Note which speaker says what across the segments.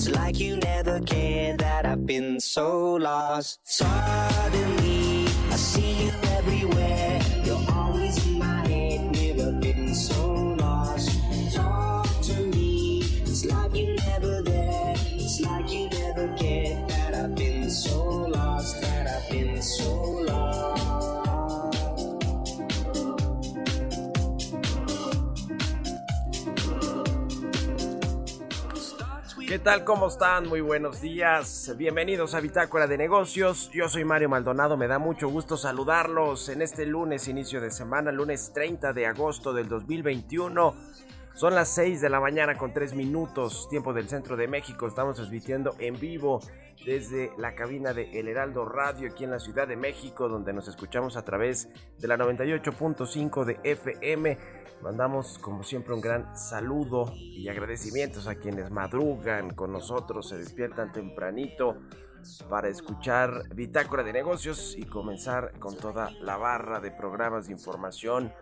Speaker 1: It's like you never cared that I've been so lost. Suddenly, I see you everywhere. You're always in my head, never been so
Speaker 2: ¿Qué tal? ¿Cómo están? Muy buenos días. Bienvenidos a Bitácora de Negocios. Yo soy Mario Maldonado. Me da mucho gusto saludarlos en este lunes, inicio de semana, lunes 30 de agosto del 2021. Son las 6 de la mañana con 3 minutos, tiempo del centro de México. Estamos transmitiendo en vivo desde la cabina de El Heraldo Radio aquí en la Ciudad de México, donde nos escuchamos a través de la 98.5 de FM. Mandamos como siempre un gran saludo y agradecimientos a quienes madrugan con nosotros, se despiertan tempranito para escuchar Bitácora de Negocios y comenzar con toda la barra de programas de información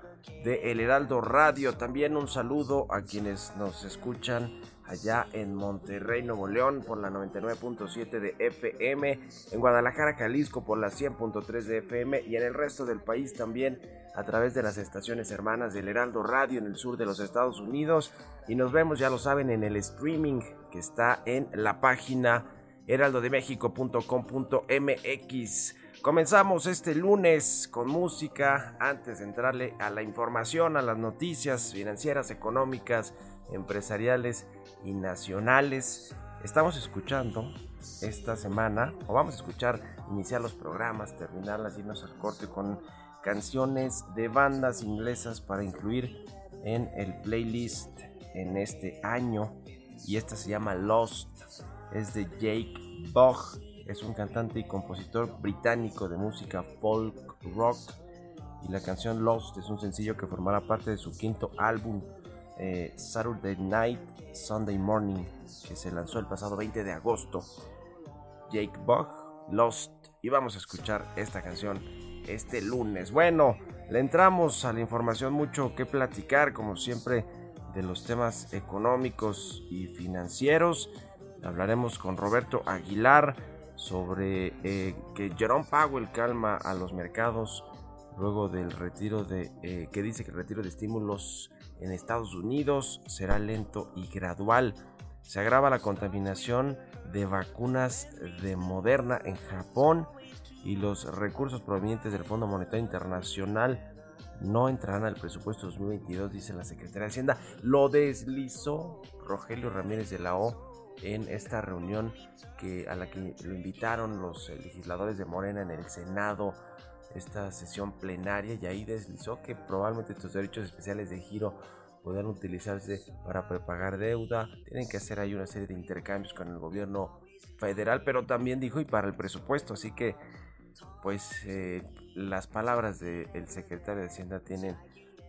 Speaker 2: de El Heraldo Radio. También un saludo a quienes nos escuchan allá en Monterrey, Nuevo León por la 99.7 de FM, en Guadalajara, Jalisco por la 100.3 de FM y en el resto del país también a través de las estaciones hermanas del Heraldo Radio en el sur de los Estados Unidos. Y nos vemos, ya lo saben, en el streaming que está en la página heraldodemexico.com.mx. Comenzamos este lunes con música antes de entrarle a la información, a las noticias financieras, económicas, empresariales y nacionales. Estamos escuchando esta semana, o vamos a escuchar iniciar los programas, terminarlas, irnos al corte con canciones de bandas inglesas para incluir en el playlist en este año. Y esta se llama Lost, es de Jake Bogg, es un cantante y compositor británico de música folk rock. Y la canción Lost es un sencillo que formará parte de su quinto álbum eh, Saturday Night, Sunday Morning, que se lanzó el pasado 20 de agosto. Jake Bugg, Lost. Y vamos a escuchar esta canción este lunes. Bueno, le entramos a la información mucho que platicar, como siempre, de los temas económicos y financieros. Hablaremos con Roberto Aguilar sobre eh, que Jerome Powell calma a los mercados luego del retiro de eh, que dice que el retiro de estímulos en Estados Unidos será lento y gradual. Se agrava la contaminación de vacunas de Moderna en Japón y los recursos provenientes del Fondo Monetario Internacional no entrarán al presupuesto 2022, dice la Secretaría de Hacienda. Lo deslizó Rogelio Ramírez de la O en esta reunión que, a la que lo invitaron los legisladores de Morena en el Senado, esta sesión plenaria, y ahí deslizó que probablemente estos derechos especiales de giro puedan utilizarse para prepagar deuda, tienen que hacer ahí una serie de intercambios con el gobierno federal, pero también dijo y para el presupuesto, así que pues eh, las palabras del secretario de Hacienda tienen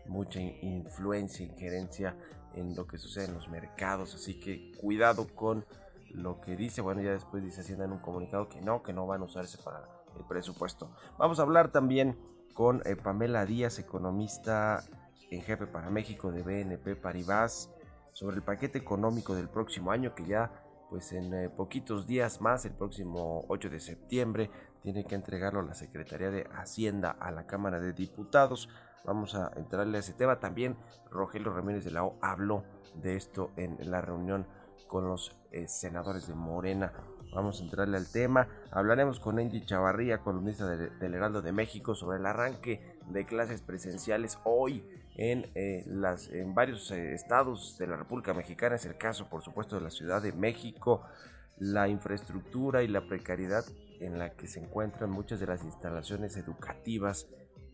Speaker 2: mucha influencia, injerencia en lo que sucede en los mercados, así que cuidado con lo que dice, bueno ya después dice Hacienda en un comunicado que no, que no van a usarse para el presupuesto. Vamos a hablar también con eh, Pamela Díaz, economista en jefe para México de BNP Paribas, sobre el paquete económico del próximo año que ya pues en eh, poquitos días más, el próximo 8 de septiembre, tiene que entregarlo la Secretaría de Hacienda a la Cámara de Diputados. Vamos a entrarle a ese tema. También Rogelio Ramírez de la O habló de esto en la reunión con los eh, senadores de Morena. Vamos a entrarle al tema. Hablaremos con Angie Chavarría, columnista del Heraldo de México, sobre el arranque de clases presenciales hoy en, eh, las, en varios eh, estados de la República Mexicana. Es el caso, por supuesto, de la Ciudad de México. La infraestructura y la precariedad en la que se encuentran muchas de las instalaciones educativas,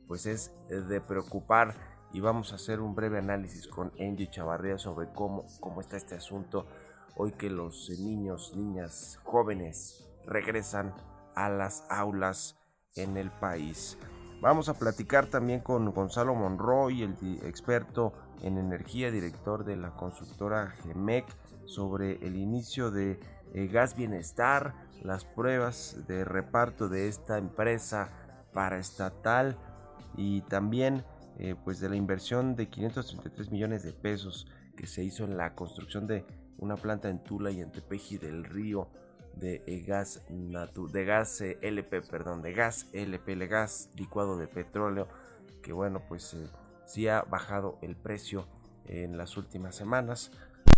Speaker 2: pues es de preocupar. Y vamos a hacer un breve análisis con Angie Chavarría sobre cómo, cómo está este asunto hoy que los niños, niñas, jóvenes regresan a las aulas en el país. Vamos a platicar también con Gonzalo Monroy, el experto en energía, director de la constructora GEMEC, sobre el inicio de eh, Gas Bienestar, las pruebas de reparto de esta empresa paraestatal y también eh, pues de la inversión de 533 millones de pesos que se hizo en la construcción de una planta en Tula y en Tepeji del Río de gas de gas eh, LP, perdón, de gas LP, el gas licuado de petróleo, que bueno, pues eh, sí ha bajado el precio en las últimas semanas,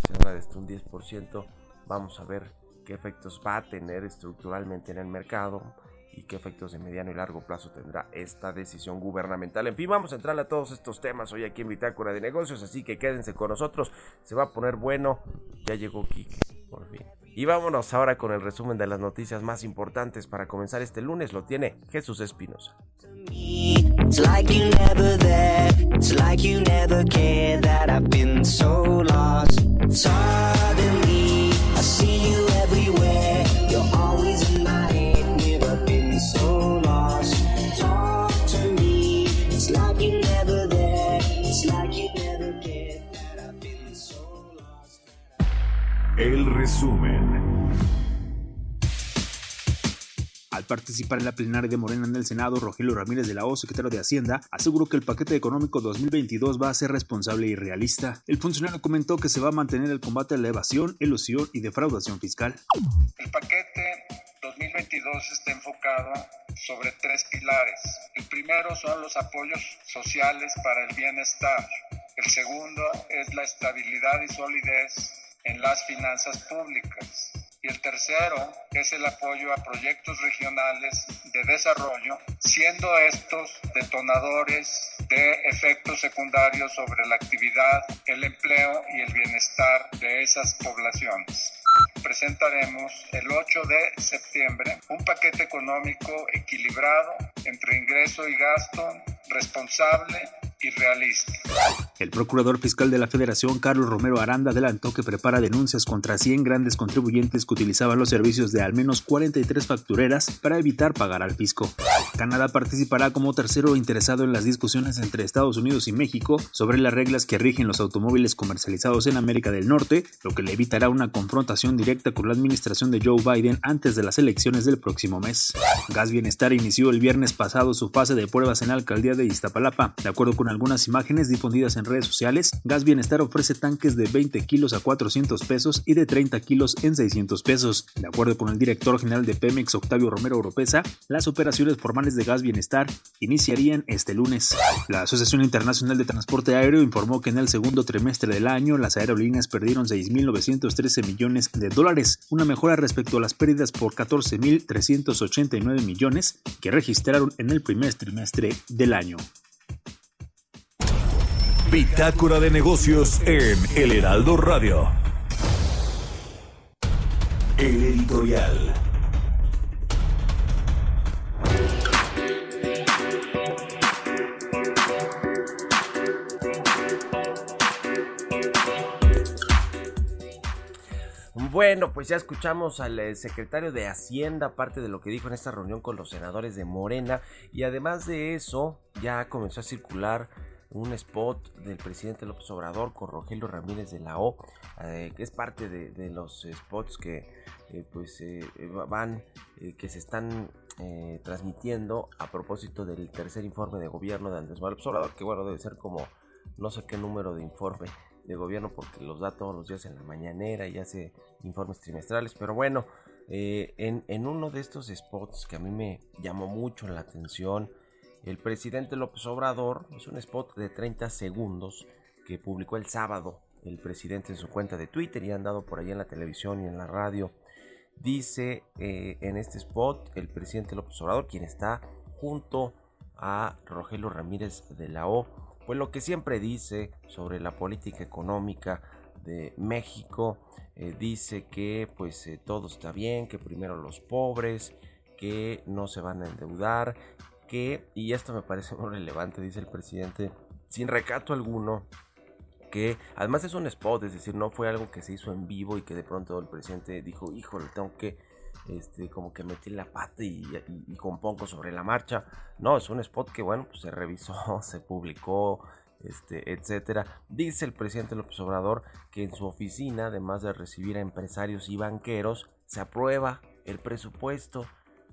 Speaker 2: se habla de un 10%, vamos a ver qué efectos va a tener estructuralmente en el mercado, y qué efectos de mediano y largo plazo tendrá esta decisión gubernamental. En fin, vamos a entrar a todos estos temas hoy aquí en Bitácora de Negocios, así que quédense con nosotros, se va a poner bueno. Ya llegó Kike, por fin. Y vámonos ahora con el resumen de las noticias más importantes para comenzar este lunes. Lo tiene Jesús Espinosa.
Speaker 3: Participar en la plenaria de Morena en el Senado, Rogelio Ramírez de la O, secretario de Hacienda, aseguró que el paquete económico 2022 va a ser responsable y realista. El funcionario comentó que se va a mantener el combate a la evasión, ilusión y defraudación fiscal.
Speaker 4: El paquete 2022 está enfocado sobre tres pilares. El primero son los apoyos sociales para el bienestar. El segundo es la estabilidad y solidez en las finanzas públicas. Y el tercero es el apoyo a proyectos regionales de desarrollo, siendo estos detonadores de efectos secundarios sobre la actividad, el empleo y el bienestar de esas poblaciones. Presentaremos el 8 de septiembre un paquete económico equilibrado entre ingreso y gasto, responsable y realista.
Speaker 3: El procurador fiscal de la Federación, Carlos Romero Aranda, adelantó que prepara denuncias contra 100 grandes contribuyentes que utilizaban los servicios de al menos 43 factureras para evitar pagar al fisco. Canadá participará como tercero interesado en las discusiones entre Estados Unidos y México sobre las reglas que rigen los automóviles comercializados en América del Norte, lo que le evitará una confrontación directa con la administración de Joe Biden antes de las elecciones del próximo mes. Gas Bienestar inició el viernes pasado su fase de pruebas en la alcaldía de Iztapalapa. De acuerdo con algunas imágenes difundidas en redes sociales, Gas Bienestar ofrece tanques de 20 kilos a 400 pesos y de 30 kilos en 600 pesos. De acuerdo con el director general de Pemex, Octavio Romero Oropesa, las operaciones formales de Gas Bienestar iniciarían este lunes. La Asociación Internacional de Transporte Aéreo informó que en el segundo trimestre del año las aerolíneas perdieron 6.913 millones de dólares, una mejora respecto a las pérdidas por 14.389 millones que registraron en el primer trimestre del año.
Speaker 5: Bitácora de negocios en El Heraldo Radio. El editorial.
Speaker 2: Bueno, pues ya escuchamos al eh, secretario de Hacienda, parte de lo que dijo en esta reunión con los senadores de Morena, y además de eso, ya comenzó a circular un spot del presidente López Obrador con Rogelio Ramírez de la O, eh, que es parte de, los spots que eh, pues eh, van, que se están transmitiendo a propósito del tercer informe de gobierno de Andrés Manuel López Obrador, que bueno, debe ser como no sé qué número de informe de gobierno porque los da todos los días en la mañanera y hace informes trimestrales, pero bueno, en, en uno de estos spots que a mí me llamó mucho la atención, el presidente López Obrador es un spot de 30 segundos que publicó el sábado el presidente en su cuenta de Twitter y han dado por ahí en la televisión y en la radio. Dice eh, en este spot el presidente López Obrador, quien está junto a Rogelio Ramírez de la O, pues lo que siempre dice sobre la política económica de México, eh, dice que pues eh, todo está bien, que primero los pobres, que no se van a endeudar, que, y esto me parece muy relevante, dice el presidente, sin recato alguno, que además es un spot, es decir, no fue algo que se hizo en vivo y que de pronto el presidente dijo, híjole, tengo que, este, como que metí la pata y, compongo sobre la marcha. No, es un spot que, bueno, pues se revisó, se publicó, este, etcétera. Dice el presidente López Obrador que en su oficina, además de recibir a empresarios y banqueros, se aprueba el presupuesto.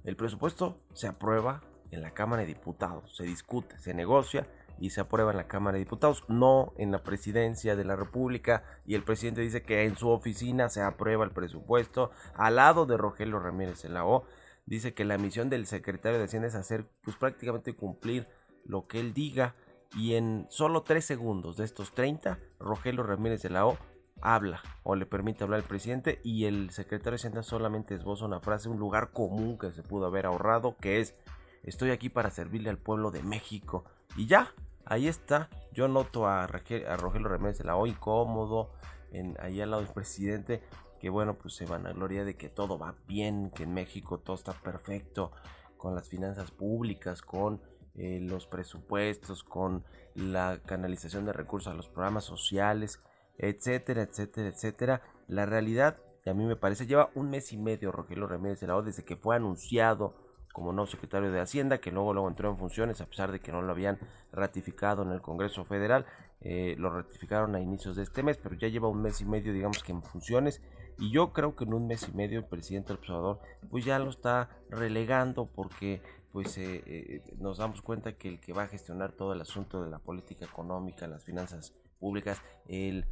Speaker 2: El presupuesto se aprueba en la Cámara de Diputados, se discute, se negocia y se aprueba en la Cámara de Diputados, no en la presidencia de la República. Y el presidente dice que en su oficina se aprueba el presupuesto al lado de Rogelio Ramírez en la O. Dice que la misión del secretario de Hacienda es hacer, pues prácticamente cumplir lo que él diga. Y en solo tres segundos de estos 30, Rogelio Ramírez de la O habla o le permite hablar al presidente y el secretario de Hacienda solamente esboza una frase, un lugar común que se pudo haber ahorrado, que es estoy aquí para servirle al pueblo de México. Y ya, ahí está. Yo noto a, Rogelio Ramírez de la O incómodo, en, ahí al lado del presidente, que bueno, pues se van a gloria de que todo va bien, que en México todo está perfecto, con las finanzas públicas, con eh, los presupuestos, con la canalización de recursos a los programas sociales, etcétera, etcétera, etcétera. La realidad, y a mí me parece, lleva un mes y medio Rogelio Ramírez de la O desde que fue anunciado como nuevo secretario de Hacienda, que luego, luego entró en funciones a pesar de que no lo habían ratificado en el Congreso Federal. Eh, lo ratificaron a inicios de este mes, pero ya lleva un mes y medio, digamos que en funciones. Y yo creo que en un mes y medio el presidente observador pues ya lo está relegando porque pues eh, eh, nos damos cuenta que el que va a gestionar todo el asunto de la política económica, las finanzas públicas, el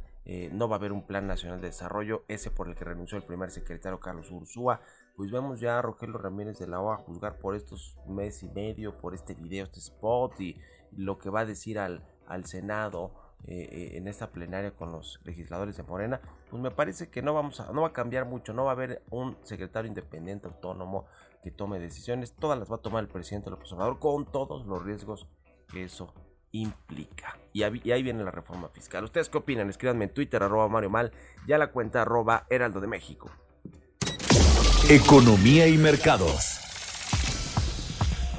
Speaker 2: no va a haber un plan nacional de desarrollo, ese por el que renunció el primer secretario Carlos Ursúa, pues vemos ya a Rogelio Ramírez de la O a juzgar por estos mes y medio, por este video, este spot y lo que va a decir al, al Senado eh, eh, en esta plenaria con los legisladores de Morena, pues me parece que no vamos a, no va a cambiar mucho, no va a haber un secretario independiente autónomo que tome decisiones, todas las va a tomar el presidente López Obrador con todos los riesgos que eso implica. Y ahí, viene la reforma fiscal. ¿Ustedes qué opinan? Escríbanme en Twitter, arroba Mario Mal, ya la cuenta arroba Heraldo de México.
Speaker 5: Economía y mercados.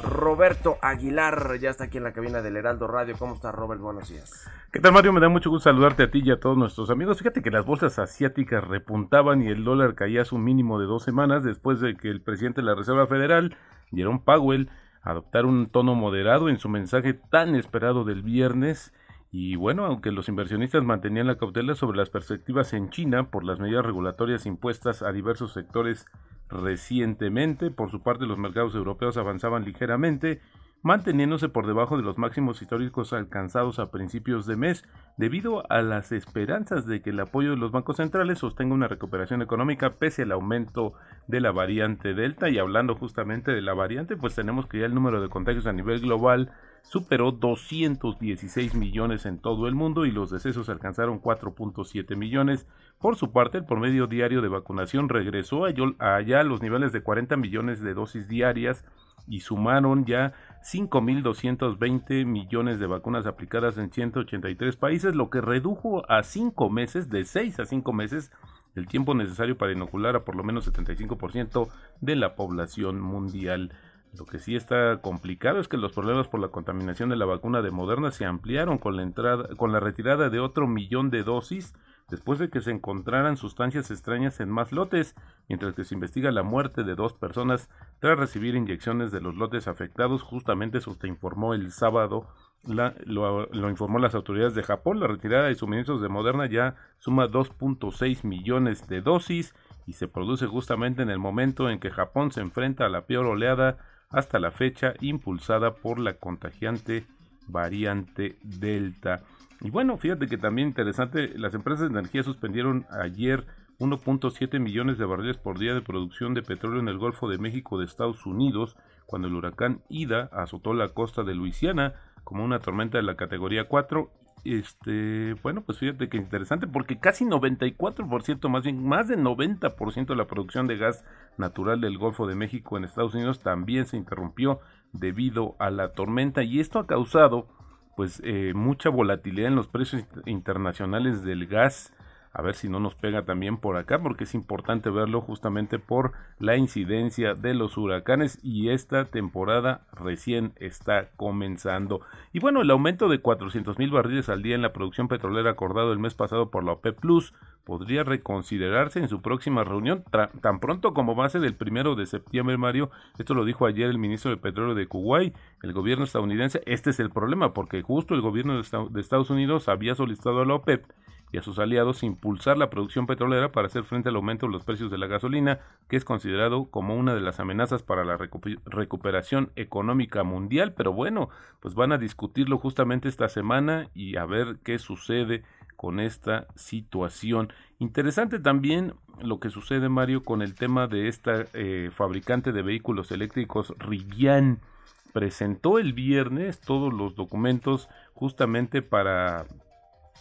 Speaker 2: Roberto Aguilar ya está aquí en la cabina del Heraldo Radio. ¿Cómo está Robert? Buenos días.
Speaker 6: ¿Qué tal Mario? Me da mucho gusto saludarte a ti y a todos nuestros amigos. Fíjate que las bolsas asiáticas repuntaban y el dólar caía a su mínimo de dos semanas después de que el presidente de la Reserva Federal, Jerome Powell, adoptara un tono moderado en su mensaje tan esperado del viernes y bueno, aunque los inversionistas mantenían la cautela sobre las perspectivas en China por las medidas regulatorias impuestas a diversos sectores recientemente, por su parte los mercados europeos avanzaban ligeramente, manteniéndose por debajo de los máximos históricos alcanzados a principios de mes, debido a las esperanzas de que el apoyo de los bancos centrales sostenga una recuperación económica pese al aumento de la variante Delta. Y hablando justamente de la variante, pues tenemos que ya el número de contagios a nivel global superó 216 millones en todo el mundo y los decesos alcanzaron 4.7 millones. Por su parte, el promedio diario de vacunación regresó allá a los niveles de 40 millones de dosis diarias y sumaron ya 5.220 millones de vacunas aplicadas en 183 países, lo que redujo a 5 meses, de 6 a 5 meses, el tiempo necesario para inocular a por lo menos 75% de la población mundial. Lo que sí está complicado es que los problemas por la contaminación de la vacuna de Moderna se ampliaron con la entrada, con la retirada de otro millón de dosis después de que se encontraran sustancias extrañas en más lotes, mientras que se investiga la muerte de dos personas tras recibir inyecciones de los lotes afectados. Justamente eso se informó el sábado, lo, lo, informó las autoridades de Japón. La retirada de suministros de Moderna ya suma 2.6 millones de dosis y se produce justamente en el momento en que Japón se enfrenta a la peor oleada hasta la fecha impulsada por la contagiante variante Delta. Y bueno, fíjate que también interesante, las empresas de energía suspendieron ayer 1.7 millones de barriles por día de producción de petróleo en el Golfo de México de Estados Unidos cuando el huracán Ida azotó la costa de Luisiana como una tormenta de la categoría 4 este, bueno, pues fíjate que interesante porque casi 94%, más bien más de 90% de la producción de gas natural del Golfo de México en Estados Unidos también se interrumpió debido a la tormenta y esto ha causado pues eh, mucha volatilidad en los precios internacionales del gas a ver si no nos pega también por acá, porque es importante verlo justamente por la incidencia de los huracanes y esta temporada recién está comenzando. Y bueno, el aumento de 400 mil barriles al día en la producción petrolera acordado el mes pasado por la OPEP Plus podría reconsiderarse en su próxima reunión tan pronto como va a ser el primero de septiembre, Mario. Esto lo dijo ayer el ministro de Petróleo de Kuwait, el gobierno estadounidense. Este es el problema, porque justo el gobierno de Estados Unidos había solicitado a la OPEP y a sus aliados impulsar la producción petrolera para hacer frente al aumento de los precios de la gasolina, que es considerado como una de las amenazas para la recuperación económica mundial. Pero bueno, pues van a discutirlo justamente esta semana y a ver qué sucede con esta situación. Interesante también lo que sucede, Mario, con el tema de esta eh, fabricante de vehículos eléctricos, Rivian. Presentó el viernes todos los documentos justamente para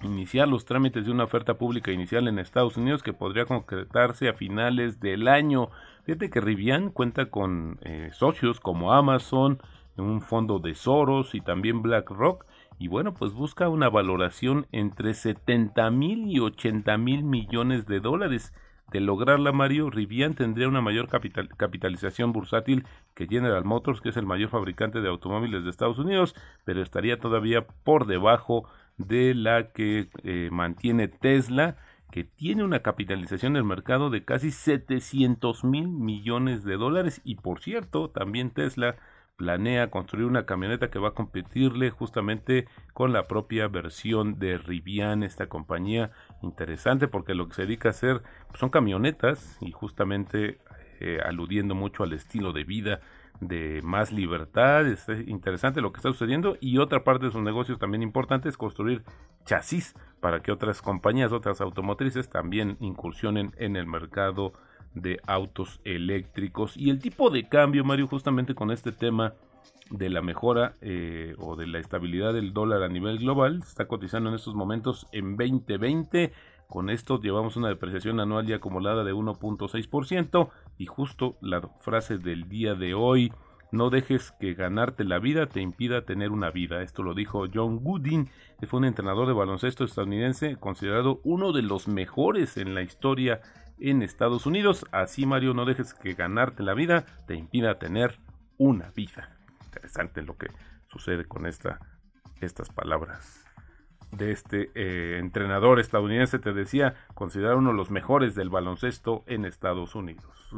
Speaker 6: iniciar los trámites de una oferta pública inicial en Estados Unidos que podría concretarse a finales del año. Fíjate que Rivian cuenta con eh, socios como Amazon, un fondo de Soros y también BlackRock. Y bueno, pues busca una valoración entre 70 mil y 80 mil millones de dólares. De lograrla, Mario, Rivian tendría una mayor capitalización bursátil que General Motors, que es el mayor fabricante de automóviles de Estados Unidos, pero estaría todavía por debajo de la que eh, mantiene Tesla, que tiene una capitalización del mercado de casi 700 mil millones de dólares. Y por cierto, también Tesla planea construir una camioneta que va a competirle justamente con la propia versión de Rivian, esta compañía interesante porque lo que se dedica a hacer pues, son camionetas y justamente eh, aludiendo mucho al estilo de vida de más libertad. Es interesante lo que está sucediendo. Y otra parte de sus negocios también importante es construir chasis para que otras compañías, otras automotrices también incursionen en el mercado de autos eléctricos. Y el tipo de cambio, Mario, justamente con este tema de la mejora eh, o de la estabilidad del dólar a nivel global, está cotizando en estos momentos en 2020 con esto llevamos una depreciación anual y acumulada de 1.6% y justo la frase del día de hoy, no dejes que ganarte la vida te impida tener una vida. Esto lo dijo John Gooding, que fue un entrenador de baloncesto estadounidense considerado uno de los mejores en la historia en Estados Unidos. Así Mario, no dejes que ganarte la vida te impida tener una vida. Interesante lo que sucede con esta, estas palabras de este eh, entrenador estadounidense, te decía, considerado uno de los mejores del baloncesto en Estados Unidos.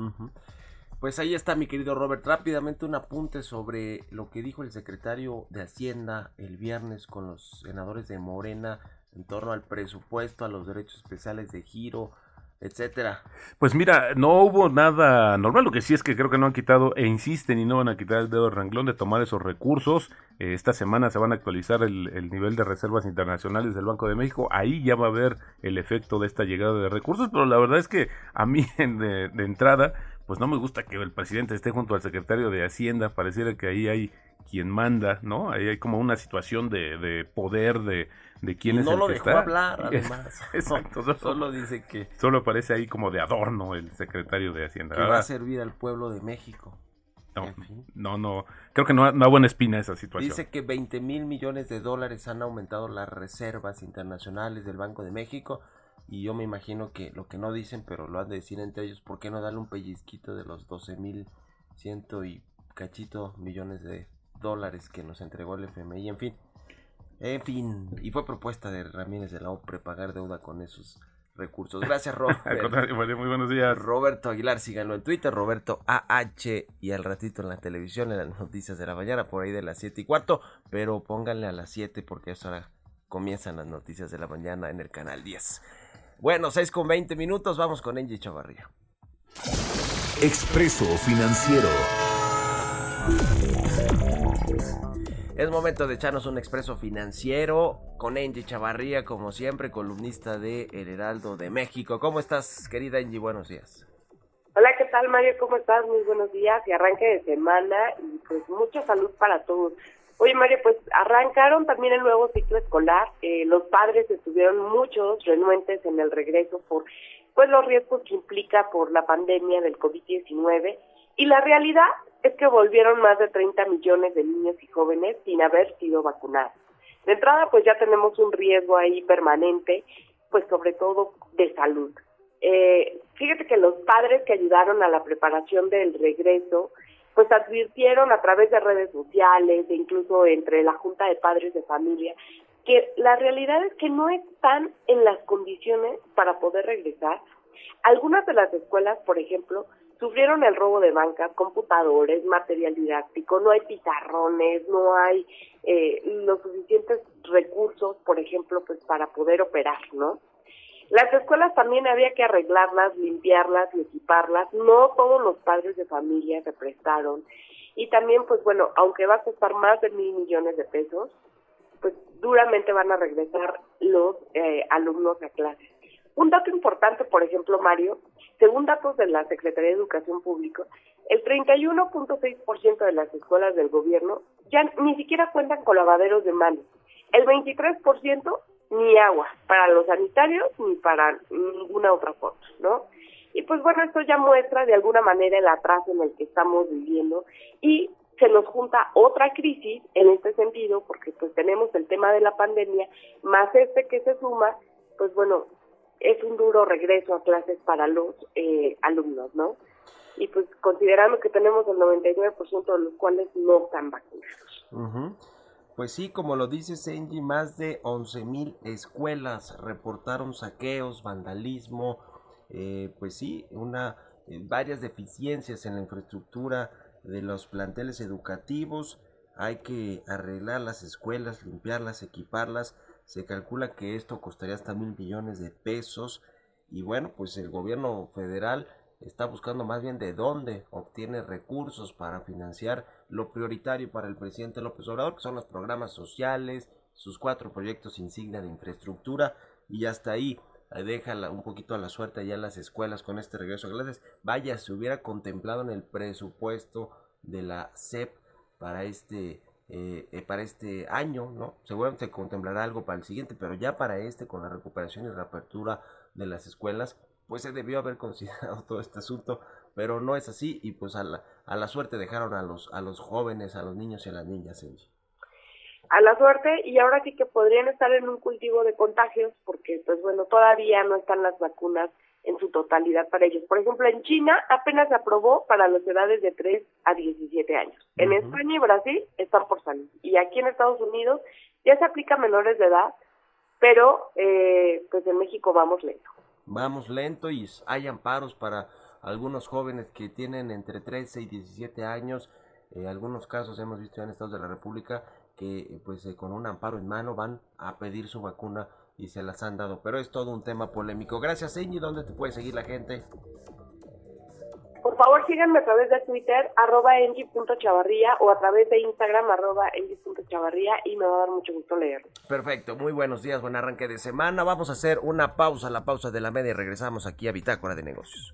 Speaker 2: Pues ahí está mi querido Robert. Rápidamente un apunte sobre lo que dijo el secretario de Hacienda el viernes con los senadores de Morena en torno al presupuesto, a los derechos especiales de giro, etcétera.
Speaker 6: Pues mira, no hubo nada normal, lo que sí es que creo que no han quitado e insisten y no van a quitar el dedo del renglón de tomar esos recursos. Eh, esta semana se van a actualizar el, nivel de reservas internacionales del Banco de México, ahí ya va a haber el efecto de esta llegada de recursos, pero la verdad es que a mí de, de entrada, pues no me gusta que el presidente esté junto al secretario de Hacienda, pareciera que ahí hay quien manda, ¿no? Ahí hay como una situación de, de poder, de, de quién es
Speaker 2: no
Speaker 6: el
Speaker 2: lo
Speaker 6: que
Speaker 2: dejó
Speaker 6: está.
Speaker 2: hablar, además.
Speaker 6: Exacto.
Speaker 2: Solo, solo dice que,
Speaker 6: Solo aparece ahí como de adorno el secretario de Hacienda.
Speaker 2: que va a servir al pueblo de México.
Speaker 6: no,
Speaker 2: en fin.
Speaker 6: no, no, creo que no, no buena espina esa situación.
Speaker 2: Dice que 20 mil millones de dólares han aumentado las reservas internacionales del Banco de México. Y yo me imagino que lo que no dicen, pero lo han de decir entre ellos, ¿por qué no darle un pellizquito de los 12 mil ciento y cachito millones de dólares que nos entregó el FMI? En fin, en fin, y fue propuesta de Ramírez de la OPRE pagar deuda con esos recursos. Gracias, Robert.
Speaker 6: muy buenos días.
Speaker 2: Roberto Aguilar, síganlo en Twitter, Roberto AH, y al ratito en la televisión, en las noticias de la mañana, por ahí de las 7 y cuarto, pero pónganle a las 7 porque es hora comienzan las noticias de la mañana en el canal 10. Bueno, 6 con 20 minutos, vamos con Angie Chavarría.
Speaker 5: Expreso Financiero.
Speaker 2: Es momento de echarnos un expreso financiero con Angie Chavarría, como siempre, columnista de El Heraldo de México. ¿Cómo estás, querida Angie? Buenos días.
Speaker 7: Hola, ¿qué tal Mario? ¿Cómo estás? Muy buenos días y arranque de semana y pues mucha salud para todos. Oye, Mario, pues arrancaron también el nuevo ciclo escolar. Eh, los padres estuvieron muchos renuentes en el regreso por pues los riesgos que implica por la pandemia del COVID-19 y la realidad es que volvieron más de 30 millones de niños y jóvenes sin haber sido vacunados. De entrada, pues ya tenemos un riesgo ahí permanente, pues sobre todo de salud. Eh, fíjate que los padres que ayudaron a la preparación del regreso, pues advirtieron a través de redes sociales e incluso entre la Junta de Padres de Familia que la realidad es que no están en las condiciones para poder regresar. Algunas de las escuelas, por ejemplo, sufrieron el robo de bancas, computadores, material didáctico, no hay pizarrones, no hay eh, los suficientes recursos, por ejemplo, pues para poder operar, ¿no? Las escuelas también había que arreglarlas, limpiarlas y equiparlas. No todos los padres de familia se prestaron. Y también, pues bueno, aunque va a costar más de mil millones de pesos, pues duramente van a regresar los eh, alumnos a clases. Un dato importante, por ejemplo, Mario, según datos de la Secretaría de Educación Pública, el 31.6% de las escuelas del gobierno ya ni siquiera cuentan con lavaderos de manos. El 23% ni agua para los sanitarios ni para ninguna otra cosa, ¿no? Y pues bueno, esto ya muestra de alguna manera el atraso en el que estamos viviendo y se nos junta otra crisis en este sentido porque pues tenemos el tema de la pandemia más este que se suma, pues bueno, es un duro regreso a clases para los eh, alumnos, ¿no? Y pues considerando que tenemos el 99% de los cuales no están vacunados.
Speaker 2: Pues sí, como lo dice Senji, más de mil escuelas reportaron saqueos, vandalismo, eh, pues sí, una eh, varias deficiencias en la infraestructura de los planteles educativos. Hay que arreglar las escuelas, limpiarlas, equiparlas. Se calcula que esto costaría hasta mil millones de pesos. Y bueno, pues el gobierno federal está buscando más bien de dónde obtiene recursos para financiar lo prioritario para el presidente López Obrador, que son los programas sociales, sus cuatro proyectos insignia de infraestructura y hasta ahí eh, deja un poquito a la suerte ya las escuelas con este regreso a clases. Vaya, se hubiera contemplado en el presupuesto de la SEP para este eh, eh, para este año, ¿no? Seguramente se contemplará algo para el siguiente, pero ya para este, con la recuperación y reapertura de las escuelas, pues se debió haber considerado todo este asunto, pero no es así y pues a la, a la suerte dejaron a los, a los jóvenes, a los niños y a las niñas.
Speaker 7: A la suerte y ahora sí que podrían estar en un cultivo de contagios porque pues bueno, todavía no están las vacunas en su totalidad para ellos. Por ejemplo, en China apenas se aprobó para las edades de 3 a 17 años. En España y Brasil están por salir. Y aquí en Estados Unidos ya se aplica a menores de edad, pero eh, pues en México vamos lento
Speaker 2: vamos lento y hay amparos para algunos jóvenes que tienen entre 13 y 17 años. En algunos casos hemos visto en Estados de la República que pues eh, con un amparo en mano van a pedir su vacuna y se las han dado. Pero es todo un tema polémico. Gracias, Eñi. ¿Dónde te puede seguir la gente?
Speaker 7: Por favor, síganme a través de Twitter, arroba o a través de Instagram, arroba y me va a dar mucho gusto leerlo.
Speaker 2: Perfecto, muy buenos días, buen arranque de semana. Vamos a hacer una pausa, la pausa de la media y regresamos aquí a Bitácora de Negocios.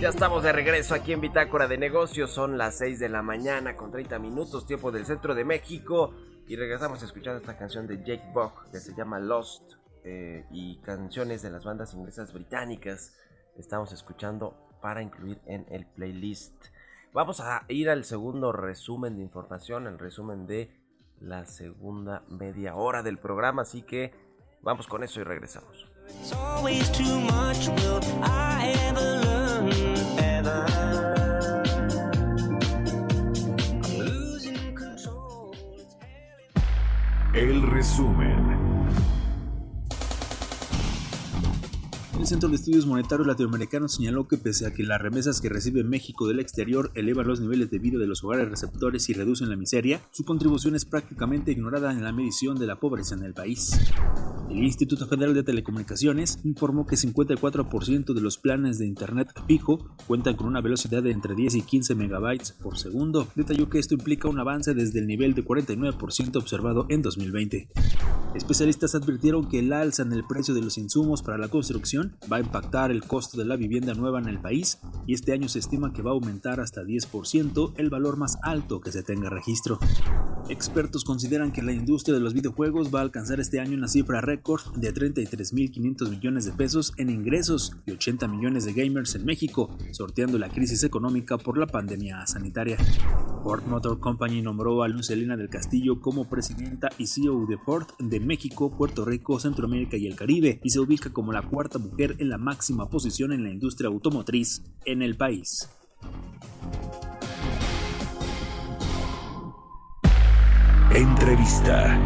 Speaker 2: Ya estamos de regreso aquí en Bitácora de Negocios. Son las 6 de la mañana con 30 minutos, tiempo del centro de México. Y regresamos escuchando esta canción de Jake Bach que se llama Lost. eh, y canciones de las bandas inglesas británicas estamos escuchando para incluir en el playlist. Vamos a ir al segundo resumen de información, el resumen de la segunda media hora del programa, así que vamos con eso y regresamos.
Speaker 5: El resumen.
Speaker 3: El Centro de Estudios Monetarios Latinoamericanos señaló que pese a que las remesas que recibe México del exterior elevan los niveles de vida de los hogares receptores y reducen la miseria, su contribución es prácticamente ignorada en la medición de la pobreza en el país. El Instituto Federal de Telecomunicaciones informó que 54% de los planes de Internet fijo cuentan con una velocidad de entre 10 y 15 megabytes por segundo. Detalló que esto implica un avance desde el nivel de 49% observado en 2020. Especialistas advirtieron que el alza en el precio de los insumos para la construcción va a impactar el costo de la vivienda nueva en el país y este año se estima que va a aumentar hasta 10% el valor más alto que se tenga registro. Expertos consideran que la industria de los videojuegos va a alcanzar este año una cifra récord de 33.500 millones de pesos en ingresos y 80 millones de gamers en México, sorteando la crisis económica por la pandemia sanitaria. Ford Motor Company nombró a Lucelina del Castillo como presidenta y CEO de Ford de México, Puerto Rico, Centroamérica y el Caribe y se ubica como la cuarta mujer en la máxima posición en la industria automotriz en el país.
Speaker 5: Entrevista.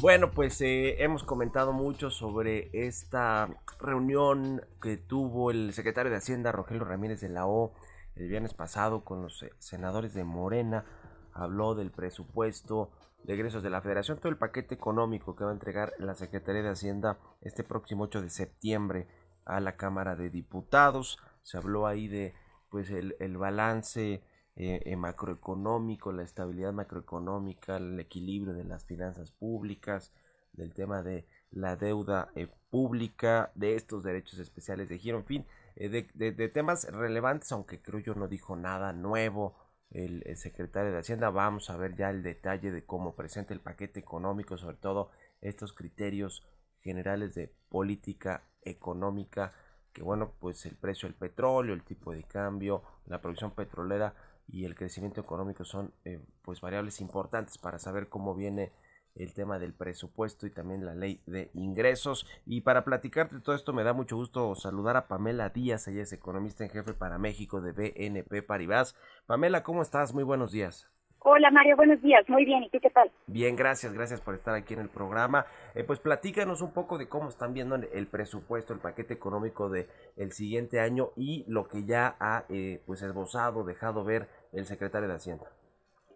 Speaker 2: Bueno, pues eh, hemos comentado mucho sobre esta reunión que tuvo el secretario de Hacienda, Rogelio Ramírez de la O, el viernes pasado con los eh, senadores de Morena, habló del presupuesto de egresos de la Federación, todo el paquete económico que va a entregar la Secretaría de Hacienda este próximo 8 de septiembre a la Cámara de Diputados. Se habló ahí de pues el, balance eh, eh, macroeconómico, la estabilidad macroeconómica, el equilibrio de las finanzas públicas, del tema de la deuda pública, de estos derechos especiales de giro, en fin, eh, de, temas relevantes, aunque creo yo no dijo nada nuevo el, secretario de Hacienda. Vamos a ver ya el detalle de cómo presenta el paquete económico, sobre todo estos criterios generales de política económica, que bueno, pues el precio del petróleo, el tipo de cambio, la producción petrolera y el crecimiento económico son eh, pues variables importantes para saber cómo viene el tema del presupuesto y también la ley de ingresos. Y para platicarte todo esto me da mucho gusto saludar a Pamela Díaz, ella es economista en jefe para México de BNP Paribas. Pamela, ¿cómo estás? Muy buenos días.
Speaker 8: Hola Mario, buenos días, muy bien, ¿y tú qué tal?
Speaker 2: Bien, gracias, gracias por estar aquí en el programa. Eh, pues platícanos un poco de cómo están viendo el presupuesto, el paquete económico de el siguiente año y lo que ya ha eh, pues esbozado, dejado ver el secretario de Hacienda.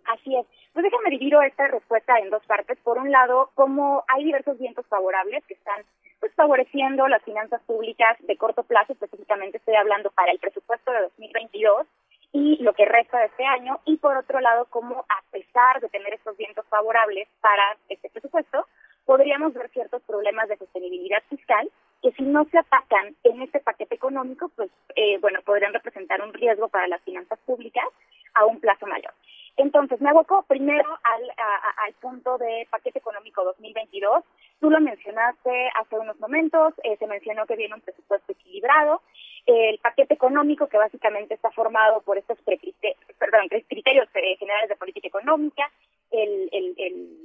Speaker 8: Así es. Pues déjame dividir esta respuesta en dos partes. Por un lado, como hay diversos vientos favorables que están pues favoreciendo las finanzas públicas de corto plazo, específicamente estoy hablando para el presupuesto de 2022 y lo que resta de este año, y por otro lado, como a pesar de tener estos vientos favorables para este presupuesto, podríamos ver ciertos problemas de sostenibilidad fiscal que si no se atacan en este paquete económico, pues eh, bueno, podrían representar un riesgo para las finanzas públicas a un plazo mayor. Entonces, me aboco primero al, al punto de paquete económico 2022. Tú lo mencionaste hace unos momentos, eh, se mencionó que viene un presupuesto equilibrado. el paquete económico, que básicamente está formado por estos perdón, criterios eh, generales de política económica, el,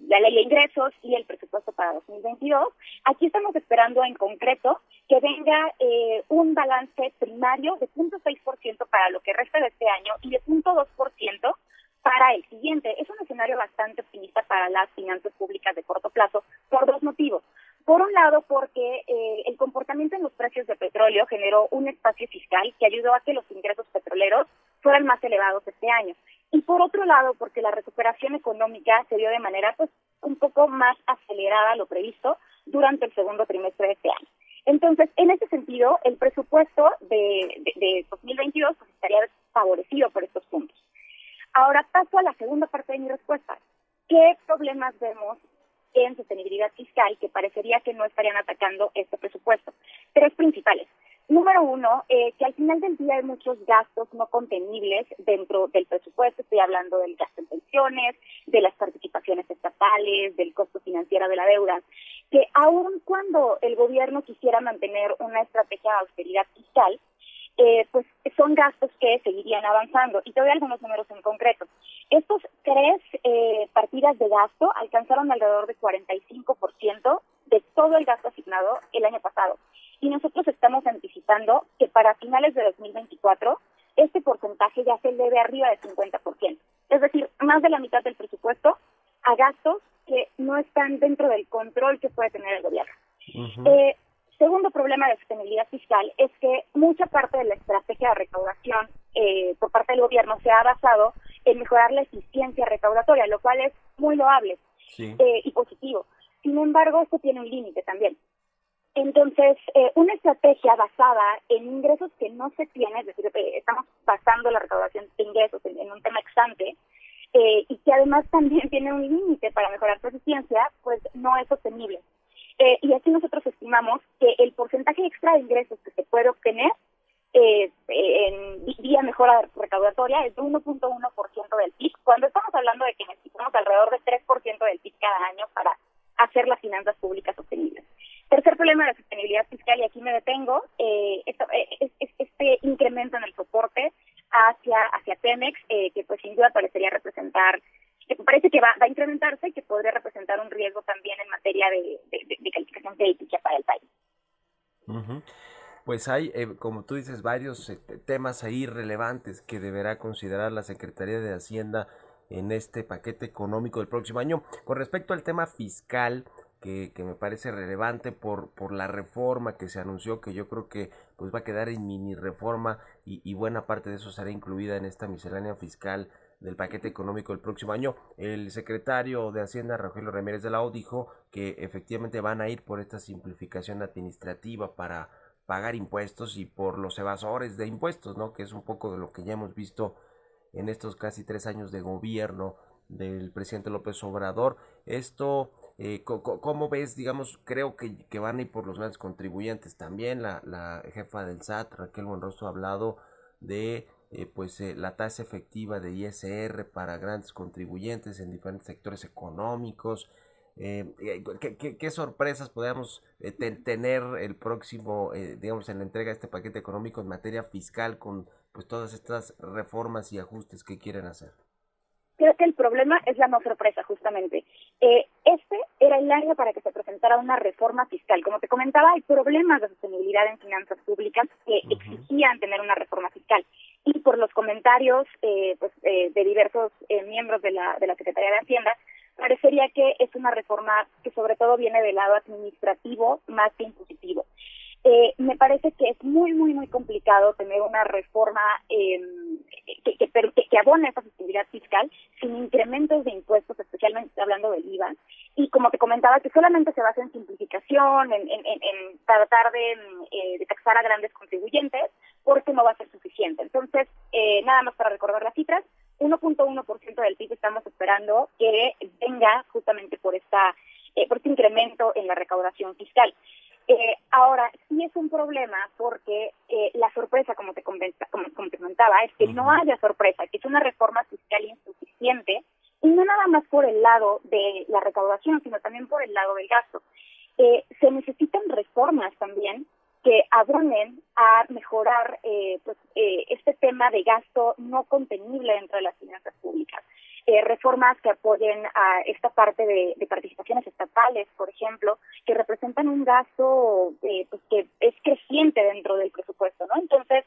Speaker 8: la ley de ingresos y el presupuesto para 2022. Aquí estamos esperando en concreto que venga eh, un balance primario de 0.6% para lo que resta de este año y de 0.2% para el siguiente. Es un escenario bastante optimista para las finanzas públicas de corto plazo por dos motivos. Por un lado, porque eh, el comportamiento en los precios de petróleo generó un espacio fiscal que ayudó a que los ingresos petroleros fueran más elevados este año. Y por otro lado, porque la recuperación económica se dio de manera pues un poco más acelerada a lo previsto durante el segundo trimestre de este año. Entonces, en ese sentido, el presupuesto de, de, 2022 pues, estaría favorecido por. Ahora paso a la segunda parte de mi respuesta. ¿Qué problemas vemos en sostenibilidad fiscal que parecería que no estarían atacando este presupuesto? Tres principales. Número uno, eh, que al final del día hay muchos gastos no contenibles dentro del presupuesto. Estoy hablando del gasto en pensiones, de las participaciones estatales, del costo financiero de la deuda, que aun cuando el gobierno quisiera mantener una estrategia de austeridad fiscal, eh, pues son gastos que seguirían avanzando. Y te doy algunos números en concreto. Estos tres eh, partidas de gasto alcanzaron alrededor del 45% de todo el gasto asignado el año pasado y nosotros estamos anticipando que para finales de 2024 este porcentaje ya se eleve arriba del 50%. Es decir, más de la mitad del presupuesto a gastos que no están dentro del control que puede tener el gobierno. eh, segundo problema de sostenibilidad fiscal es que mucha parte de la estrategia de recaudación eh, por parte del gobierno se ha basado en mejorar la eficiencia recaudatoria, lo cual es muy loable eh, y positivo. Sin embargo, esto tiene un límite también. Entonces, eh, una estrategia basada en ingresos que no se tienen, es decir, eh, estamos basando la recaudación de ingresos en, un tema exante, eh, y que además también tiene un límite para mejorar su eficiencia, pues no es sostenible. Eh, y así nosotros estimamos que el porcentaje extra de ingresos que se puede obtener eh, en vía mejora recaudatoria es de 1.1% del PIB, cuando estamos hablando de que necesitamos alrededor de 3% del PIB cada año para hacer las finanzas públicas sostenibles. Tercer problema de la sostenibilidad fiscal, y aquí me detengo, eh, esto, eh, es, este incremento en el soporte hacia hacia Pemex, eh, que pues sin duda parecería representar, que parece que va, va a incrementarse y que podría representar un riesgo también en materia de, de, de calificación crítica para el país.
Speaker 2: Pues hay, eh, como tú dices, varios eh, temas ahí relevantes que deberá considerar la Secretaría de Hacienda en este paquete económico del próximo año. Con respecto al tema fiscal, que, me parece relevante por, por la reforma que se anunció, que yo creo que pues va a quedar en mini reforma y, y buena parte de eso será incluida en esta miscelánea fiscal del paquete económico del próximo año. El secretario de Hacienda, Rogelio Ramírez de la O, dijo que efectivamente van a ir por esta simplificación administrativa para pagar impuestos y por los evasores de impuestos, ¿no? Que es un poco de lo que ya hemos visto en estos casi tres años de gobierno del presidente López Obrador. Esto eh, ¿Cómo ves? Digamos, creo que, van a ir por los grandes contribuyentes también. La, la jefa del SAT, Raquel Buenrostro, ha hablado de eh, pues eh, la tasa efectiva de ISR para grandes contribuyentes en diferentes sectores económicos. Eh, ¿qué, qué, qué, sorpresas podríamos eh, tener el próximo, eh, digamos, en la entrega de este paquete económico en materia fiscal con pues todas estas reformas y ajustes que quieren hacer?
Speaker 8: creo que el problema es la no sorpresa, justamente. Eh, este era el año para que se presentara una reforma fiscal. Como te comentaba, hay problemas de sostenibilidad en finanzas públicas que exigían tener una reforma fiscal. Y por los comentarios eh, pues, eh, de diversos eh, miembros de la, de la Secretaría de Hacienda, parecería que es una reforma que sobre todo viene del lado administrativo más que impositivo. Eh, me parece que es muy, muy, muy complicado tener una reforma eh, que, que, que, abone esa sostenibilidad fiscal sin incrementos de impuestos, especialmente hablando del IVA, y como te comentaba, que solamente se basa en simplificación, en, en, en tratar de, eh, de, taxar a grandes contribuyentes, porque no va a ser suficiente. Entonces, eh, nada más para recordar las cifras, 1.1% del PIB estamos esperando que venga justamente por esta eh, por este incremento en la recaudación fiscal. Eh, ahora, sí es un problema porque eh, la sorpresa, como te, como, como te comentaba, es que no haya sorpresa, que es una reforma fiscal insuficiente, y no nada más por el lado de la recaudación, sino también por el lado del gasto. Eh, se necesitan reformas también que abonen a mejorar eh, pues, eh, este tema de gasto no contenible dentro de las finanzas públicas eh, reformas que apoyen a esta parte de, de, participaciones estatales, por ejemplo, que representan un gasto eh, pues que es creciente dentro del presupuesto, ¿no? Entonces,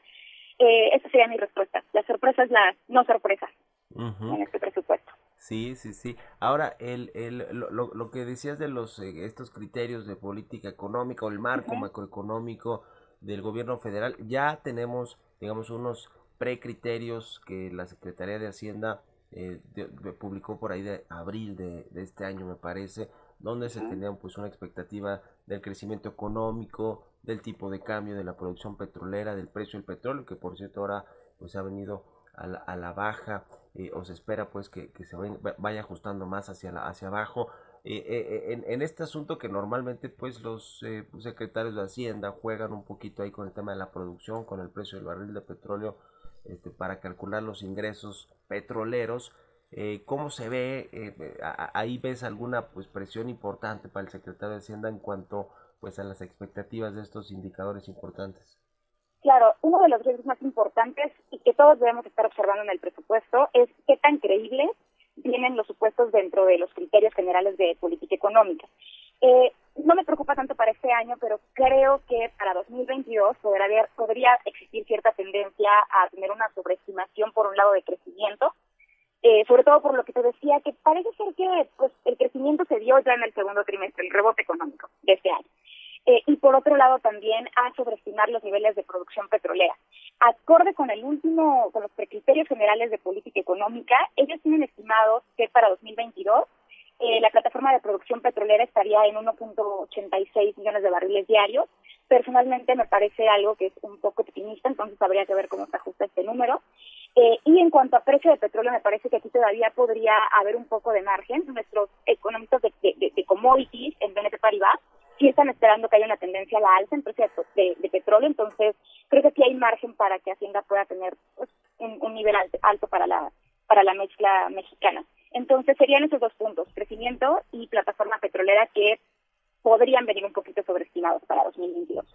Speaker 8: eh, esa sería mi respuesta. La sorpresa es la no sorpresa uh -huh. en este presupuesto.
Speaker 2: Sí, sí, sí. Ahora, el, el, lo, lo que decías de los eh, estos criterios de política económica o el marco uh -huh. macroeconómico del gobierno federal, ya tenemos, digamos, unos precriterios que la Secretaría de Hacienda eh, de, de, publicó por ahí de abril de, de, este año me parece donde se tenía pues una expectativa del crecimiento económico del tipo de cambio de la producción petrolera del precio del petróleo que por cierto ahora pues ha venido a la, a la baja eh, o se espera pues que, que se vaya, ajustando más hacia la, hacia abajo eh, eh, en, en, este asunto que normalmente pues los eh, secretarios de Hacienda juegan un poquito ahí con el tema de la producción, con el precio del barril de petróleo este, para calcular los ingresos petroleros. ¿Cómo se ve? ahí ves alguna pues presión importante para el secretario de Hacienda en cuanto pues a las expectativas de estos indicadores importantes.
Speaker 8: Claro, uno de los riesgos más importantes y que todos debemos estar observando en el presupuesto es qué tan creíble vienen los supuestos dentro de los criterios generales de política económica. Eh, no me preocupa tanto para este año, pero creo que para 2022 podrá haber, podría existir cierta tendencia a tener una sobreestimación por un lado de crecimiento, eh, sobre todo por lo que te decía, que parece ser que pues, el crecimiento se dio ya en el segundo trimestre, el rebote económico de este año. Eh, y por otro lado también a sobreestimar los niveles de producción petrolera. Acorde con el último, con los criterios generales de política económica, ellos tienen estimados que para 2022 eh, la plataforma de producción petrolera estaría en 1.86 millones de barriles diarios. Personalmente me parece algo que es un poco optimista, entonces habría que ver cómo se ajusta este número. Eh, y en cuanto a precio de petróleo, me parece que aquí todavía podría haber un poco de margen. Nuestros economistas de, de, de commodities en BNP Paribas sí están esperando que haya una tendencia a la alza en precio de, petróleo, entonces creo que aquí hay margen para que Hacienda pueda tener pues, un, nivel alto, para la para la mezcla mexicana. Entonces serían esos dos puntos, crecimiento y plataforma petrolera que podrían venir un poquito sobreestimados para 2022.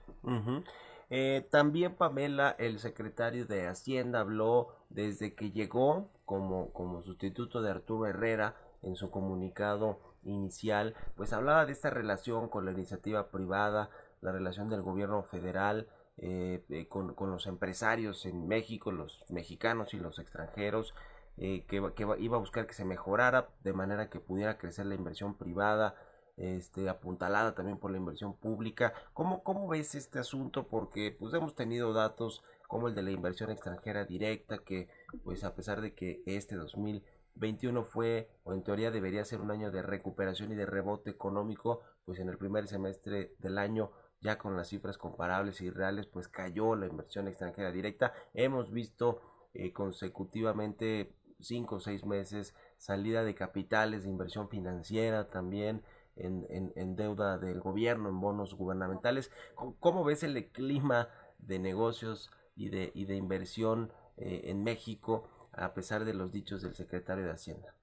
Speaker 2: Eh, también Pamela, el secretario de Hacienda, habló desde que llegó como, como sustituto de Arturo Herrera en su comunicado inicial, pues hablaba de esta relación con la iniciativa privada, la relación del gobierno federal eh, eh, con, los empresarios en México, los mexicanos y los extranjeros, eh, que, iba a buscar que se mejorara de manera que pudiera crecer la inversión privada, este, apuntalada también por la inversión pública. ¿Cómo, ¿Cómo ves este asunto? Porque pues hemos tenido datos como el de la inversión extranjera directa, que pues a pesar de que este 2000 21 fue, o en teoría debería ser un año de recuperación y de rebote económico, pues en el primer semestre del año, ya con las cifras comparables y reales, pues cayó la inversión extranjera directa. Hemos visto eh, consecutivamente cinco o seis meses salida de capitales de inversión financiera también. En, en, deuda del gobierno, en bonos gubernamentales. ¿Cómo, ves el clima de negocios y de, y de inversión eh, en México? A pesar de los dichos del secretario de Hacienda?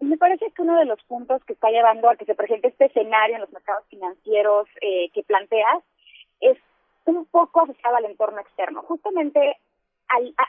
Speaker 8: Me parece que uno de los puntos que está llevando a que se presente este escenario en los mercados financieros eh, que planteas es un poco asociado al entorno externo. Justamente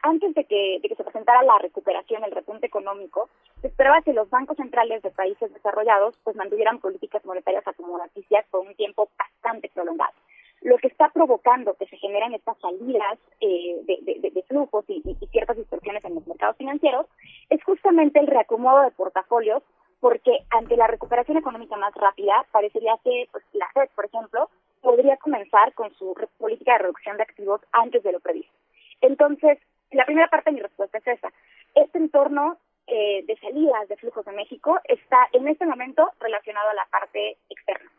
Speaker 8: antes de que, se presentara la recuperación, el repunte económico, se esperaba que los bancos centrales de países desarrollados pues mantuvieran políticas monetarias acomodaticias por un tiempo bastante prolongado lo que está provocando que se generen estas salidas eh, de, flujos y, ciertas distorsiones en los mercados financieros es justamente el reacomodo de portafolios, porque ante la recuperación económica más rápida, parecería que pues, la Fed, por ejemplo, podría comenzar con su política de reducción de activos antes de lo previsto. Entonces, la primera parte de mi respuesta es esa. Este entorno eh, de salidas de flujos de México está en este momento relacionado a la parte externa.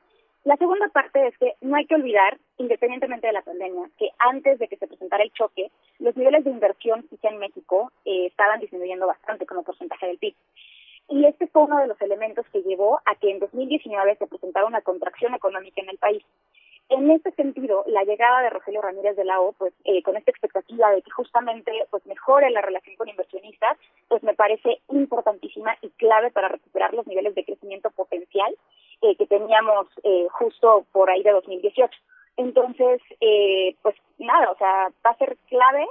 Speaker 8: La segunda parte es que no hay que olvidar, independientemente de la pandemia, que antes de que se presentara el choque, los niveles de inversión quizá en México eh, estaban disminuyendo bastante como porcentaje del PIB. Y este fue uno de los elementos que llevó a que en 2019 se presentara una contracción económica en el país. En este sentido, la llegada de Rogelio Ramírez de la O, pues eh, con esta expectativa de que justamente pues mejore la relación con inversionistas, pues me parece importantísima y clave para recuperar los niveles de crecimiento potencial eh, que teníamos eh, justo por ahí de 2018. Entonces, pues nada, o sea, va a ser clave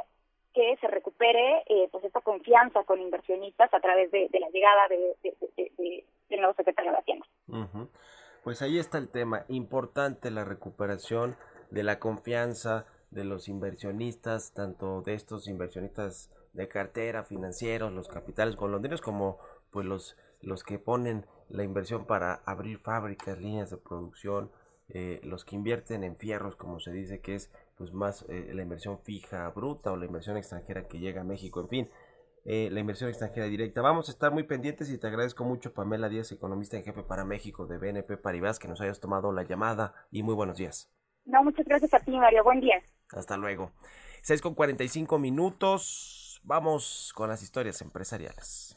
Speaker 8: que se recupere pues esta confianza con inversionistas a través de, la llegada de, del nuevo secretario de Hacienda.
Speaker 2: Pues ahí está el tema, importante la recuperación de la confianza de los inversionistas, tanto de estos inversionistas de cartera, financieros, los capitales colombianos, como pues los, los que ponen la inversión para abrir fábricas, líneas de producción, eh, los que invierten en fierros, como se dice que es pues más eh, la inversión fija bruta o la inversión extranjera que llega a México, en fin, eh, la inversión extranjera directa. Vamos a estar muy pendientes y te agradezco mucho, Pamela Díaz, economista en jefe para México de BNP Paribas, que nos hayas tomado la llamada y muy buenos días.
Speaker 8: No, muchas gracias a ti, Mario. Buen día.
Speaker 2: Hasta luego. 6 con 45 minutos. Vamos con las historias empresariales.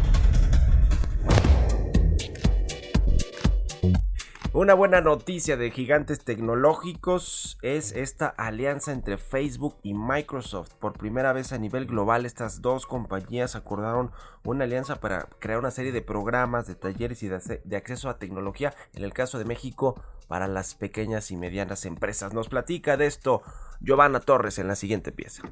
Speaker 2: Una buena noticia de gigantes tecnológicos es esta alianza entre Facebook y Microsoft. Por primera vez a nivel global estas dos compañías acordaron una alianza para crear una serie de programas, de talleres y de, acceso a tecnología, en el caso de México, para las pequeñas y medianas empresas. Nos platica de esto Giovanna Torres en la siguiente pieza.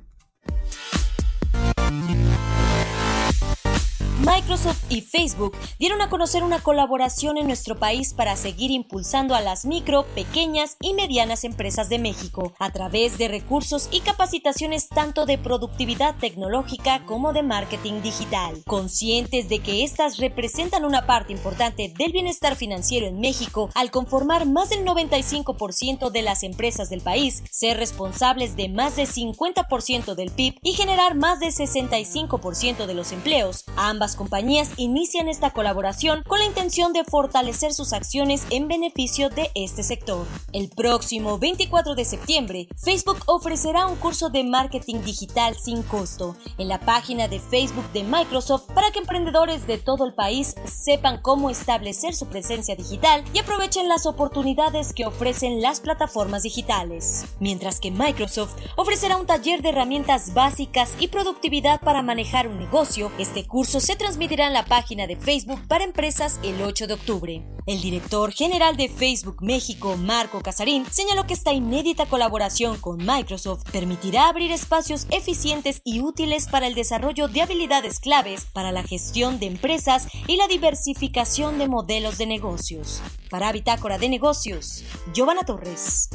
Speaker 9: Microsoft y Facebook dieron a conocer una colaboración en nuestro país para seguir impulsando a las micro, pequeñas y medianas empresas de México a través de recursos y capacitaciones tanto de productividad tecnológica como de marketing digital. Conscientes de que estas representan una parte importante del bienestar financiero en México al conformar más del 95% de las empresas del país, ser responsables de más del 50% del PIB y generar más del 65% de los empleos, ambas compañías inician esta colaboración con la intención de fortalecer sus acciones en beneficio de este sector. El próximo 24 de septiembre, Facebook ofrecerá un curso de marketing digital sin costo en la página de Facebook de Microsoft para que emprendedores de todo el país sepan cómo establecer su presencia digital y aprovechen las oportunidades que ofrecen las plataformas digitales. Mientras que Microsoft ofrecerá un taller de herramientas básicas y productividad para manejar un negocio, este curso se transmitirá en la página de Facebook para empresas el 8 de octubre. El director general de Facebook México, Marco Casarín, señaló que esta inédita colaboración con Microsoft permitirá abrir espacios eficientes y útiles para el desarrollo de habilidades claves para la gestión de empresas y la diversificación de modelos de negocios. Para Bitácora de Negocios, Giovanna Torres.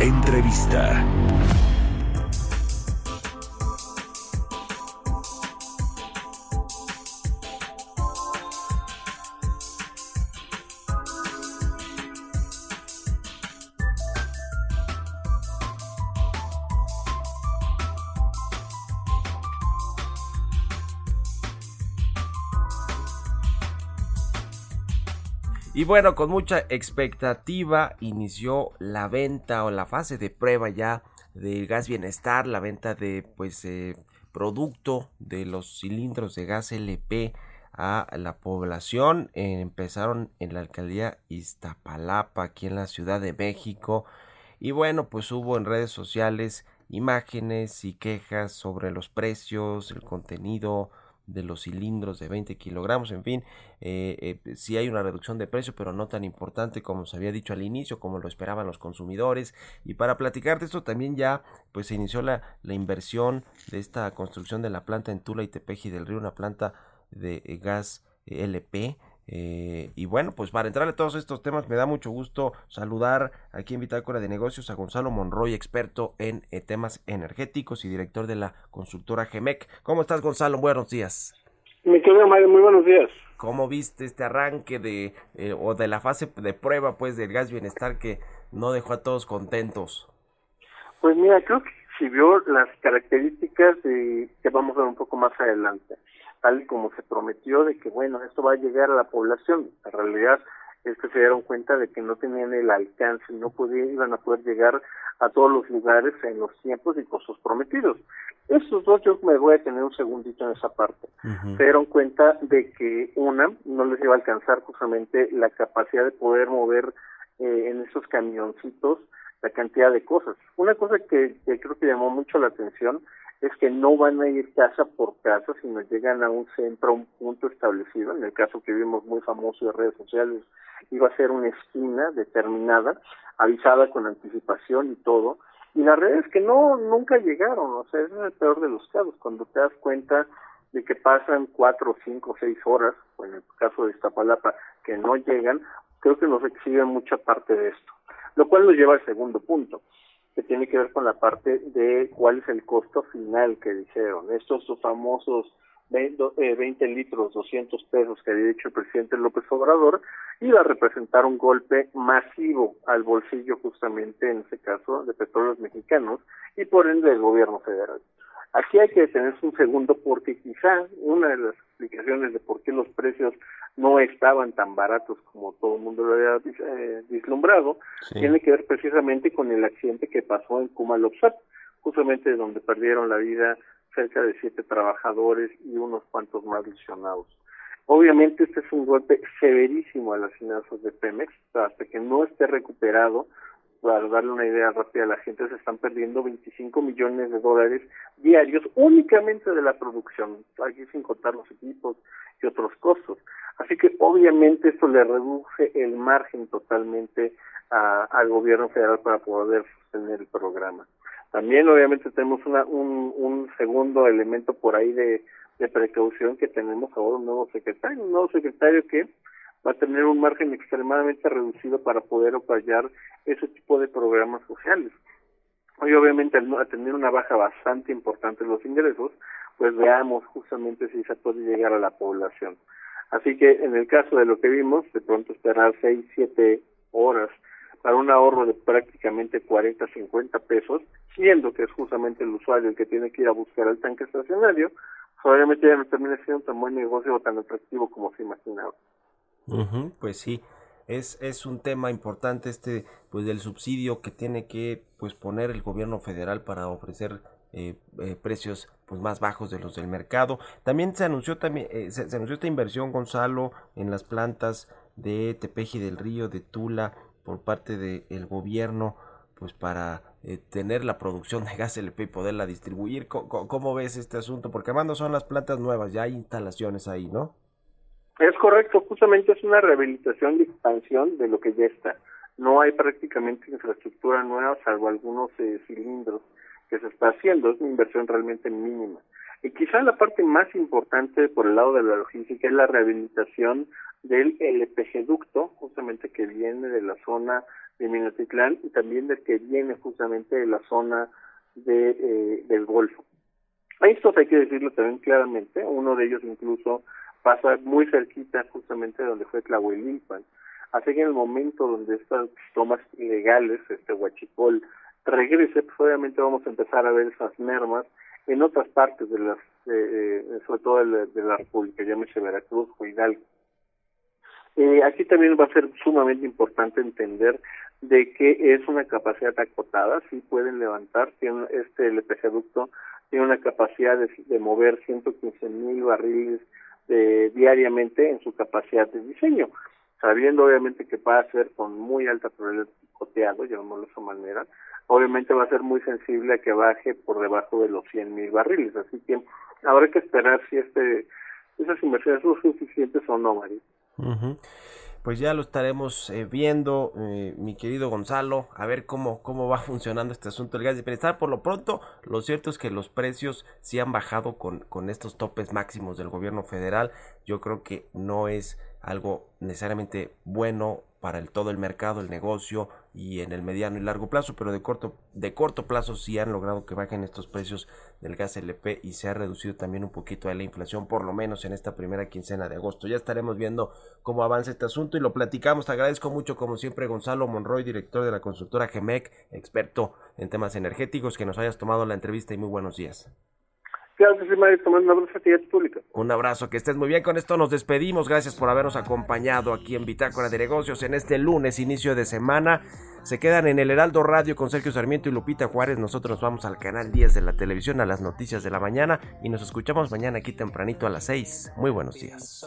Speaker 5: Entrevista.
Speaker 2: Y bueno, con mucha expectativa inició la venta o la fase de prueba ya de gas bienestar, la venta de pues eh, producto de los cilindros de gas LP a la población. empezaron en la alcaldía Iztapalapa, aquí en la Ciudad de México. Y bueno, pues hubo en redes sociales imágenes y quejas sobre los precios, el contenido, de los cilindros de 20 kilogramos, en fin, eh, eh, sí hay una reducción de precio, pero no tan importante como se había dicho al inicio, como lo esperaban los consumidores. Y para platicar de esto también ya pues se inició la, la inversión de esta construcción de la planta en Tula y Tepeji del Río, una planta de eh, gas LP eh, y bueno, pues para entrar a todos estos temas me da mucho gusto saludar aquí en Bitácora de Negocios a Gonzalo Monroy, experto en eh, temas energéticos y director de la consultora GEMEC. ¿Cómo estás Gonzalo? Buenos días.
Speaker 10: Mi querido Mario, muy buenos días.
Speaker 2: ¿Cómo viste este arranque de eh, o de la fase de prueba pues del gas bienestar que no dejó a todos contentos?
Speaker 10: Pues mira, creo que si vio las características de, que vamos a ver un poco más adelante tal y como se prometió de que bueno esto va a llegar a la población. En realidad es que se dieron cuenta de que no tenían el alcance no podían iban a poder llegar a todos los lugares en los tiempos y costos prometidos. Esos dos yo me voy a tener un segundito en esa parte. Se dieron cuenta de que una no les iba a alcanzar justamente la capacidad de poder mover eh, en esos camioncitos la cantidad de cosas una cosa que, que creo que llamó mucho la atención es que no van a ir casa por casa, sino llegan a un centro, a un punto establecido. En el caso que vimos muy famoso de redes sociales, iba a ser una esquina determinada, avisada con anticipación y todo. Y la realidad es que no, nunca llegaron, o sea, es el peor de los casos, cuando te das cuenta de que pasan cuatro, cinco, seis horas, o en el caso de Iztapalapa, que no llegan, creo que nos exhiben mucha parte de esto. Lo cual nos lleva al segundo punto que tiene que ver con la parte de cuál es el costo final que dijeron. Estos famosos 20, eh, litros, 200 pesos que había dicho el presidente López Obrador, iba a representar un golpe masivo al bolsillo justamente en este caso de petróleos mexicanos y por ende del gobierno federal. Aquí hay que detenerse un segundo porque quizá una de las explicaciones de por qué los precios no estaban tan baratos como todo el mundo lo había eh, vislumbrado tiene que ver precisamente con el accidente que pasó en Kumalopsat, justamente donde perdieron la vida cerca de siete trabajadores y unos cuantos más lesionados. Obviamente este es un golpe severísimo a las finanzas de Pemex, hasta que no esté recuperado, para darle una idea rápida a la gente, se están perdiendo 25 millones de dólares diarios únicamente de la producción, aquí sin contar los equipos y otros costos. Así que obviamente esto le reduce el margen totalmente al gobierno federal para poder sostener el programa. También obviamente tenemos una, un, un segundo elemento por ahí de de precaución que tenemos ahora un nuevo secretario, un nuevo secretario que va a tener un margen extremadamente reducido para poder apoyar ese tipo de programas sociales. Hoy obviamente al tener una baja bastante importante en los ingresos, pues veamos justamente si se puede llegar a la población. Así que en el caso de lo que vimos, de pronto esperar seis, siete horas para un ahorro de prácticamente 40, 50 pesos, siendo que es justamente el usuario el que tiene que ir a buscar el tanque estacionario, obviamente ya no termina siendo tan buen negocio o tan atractivo como se imaginaba.
Speaker 2: Pues sí, es, es un tema importante este pues del subsidio que tiene que pues poner el gobierno federal para ofrecer eh, eh, precios pues más bajos de los del mercado. También se anunció también eh, se, anunció esta inversión Gonzalo en las plantas de Tepeji del Río, de Tula por parte del gobierno pues para tener la producción de gas LP y poderla distribuir. ¿Cómo, ves este asunto? Porque además son las plantas nuevas, ya hay instalaciones ahí, ¿no?
Speaker 10: Es correcto, justamente es una rehabilitación y expansión de lo que ya está. No hay prácticamente infraestructura nueva, salvo algunos eh, cilindros que se está haciendo. Es una inversión realmente mínima. Y quizá la parte más importante por el lado de la logística es la rehabilitación del LPG ducto, justamente que viene de la zona de Minatitlán y también del que viene justamente de la zona de, eh, del Golfo. Esto hay que decirlo también claramente, uno de ellos incluso pasa muy cerquita justamente de donde fue Tlahuelilpan. Así que en el momento donde estas tomas ilegales, este huachipol, regrese, pues obviamente vamos a empezar a ver esas mermas en otras partes de las, eh, sobre todo de la, de la República, llámese Veracruz o Hidalgo. Eh, aquí también va a ser sumamente importante entender de que es una capacidad acotada, sí pueden levantar, tiene este LPG ducto tiene una capacidad de, mover 115 mil barriles de, diariamente en su capacidad de diseño, sabiendo obviamente que va a ser con muy alta probabilidad coteado, llamémoslo de esa manera, obviamente va a ser muy sensible a que baje por debajo de los 100 mil barriles, así que habrá que esperar si este esas inversiones son suficientes o no, María.
Speaker 2: Pues ya lo estaremos eh, viendo, eh, mi querido Gonzalo, a ver cómo, cómo va funcionando este asunto del gas de pensar. Por lo pronto, lo cierto es que los precios sí han bajado con, con estos topes máximos del gobierno federal. Yo creo que no es algo necesariamente bueno para el, todo el mercado, el negocio y en el mediano y largo plazo, pero de corto, de corto plazo sí han logrado que bajen estos precios del gas LP y se ha reducido también un poquito la inflación, por lo menos en esta primera quincena de agosto. Ya estaremos viendo cómo avanza este asunto y lo platicamos. Te agradezco mucho, como siempre, Gonzalo Monroy, director de la consultora GEMEC, experto en temas energéticos, que nos hayas tomado la entrevista y muy buenos días. Un abrazo, que estés muy bien. Con esto nos despedimos. Gracias por habernos acompañado aquí en Bitácora de Negocios en este lunes, inicio de semana. Se quedan en el Heraldo Radio con Sergio Sarmiento y Lupita Juárez. Nosotros vamos al canal 10 de la televisión a las noticias de la mañana y nos escuchamos mañana aquí tempranito a las 6. Muy buenos días.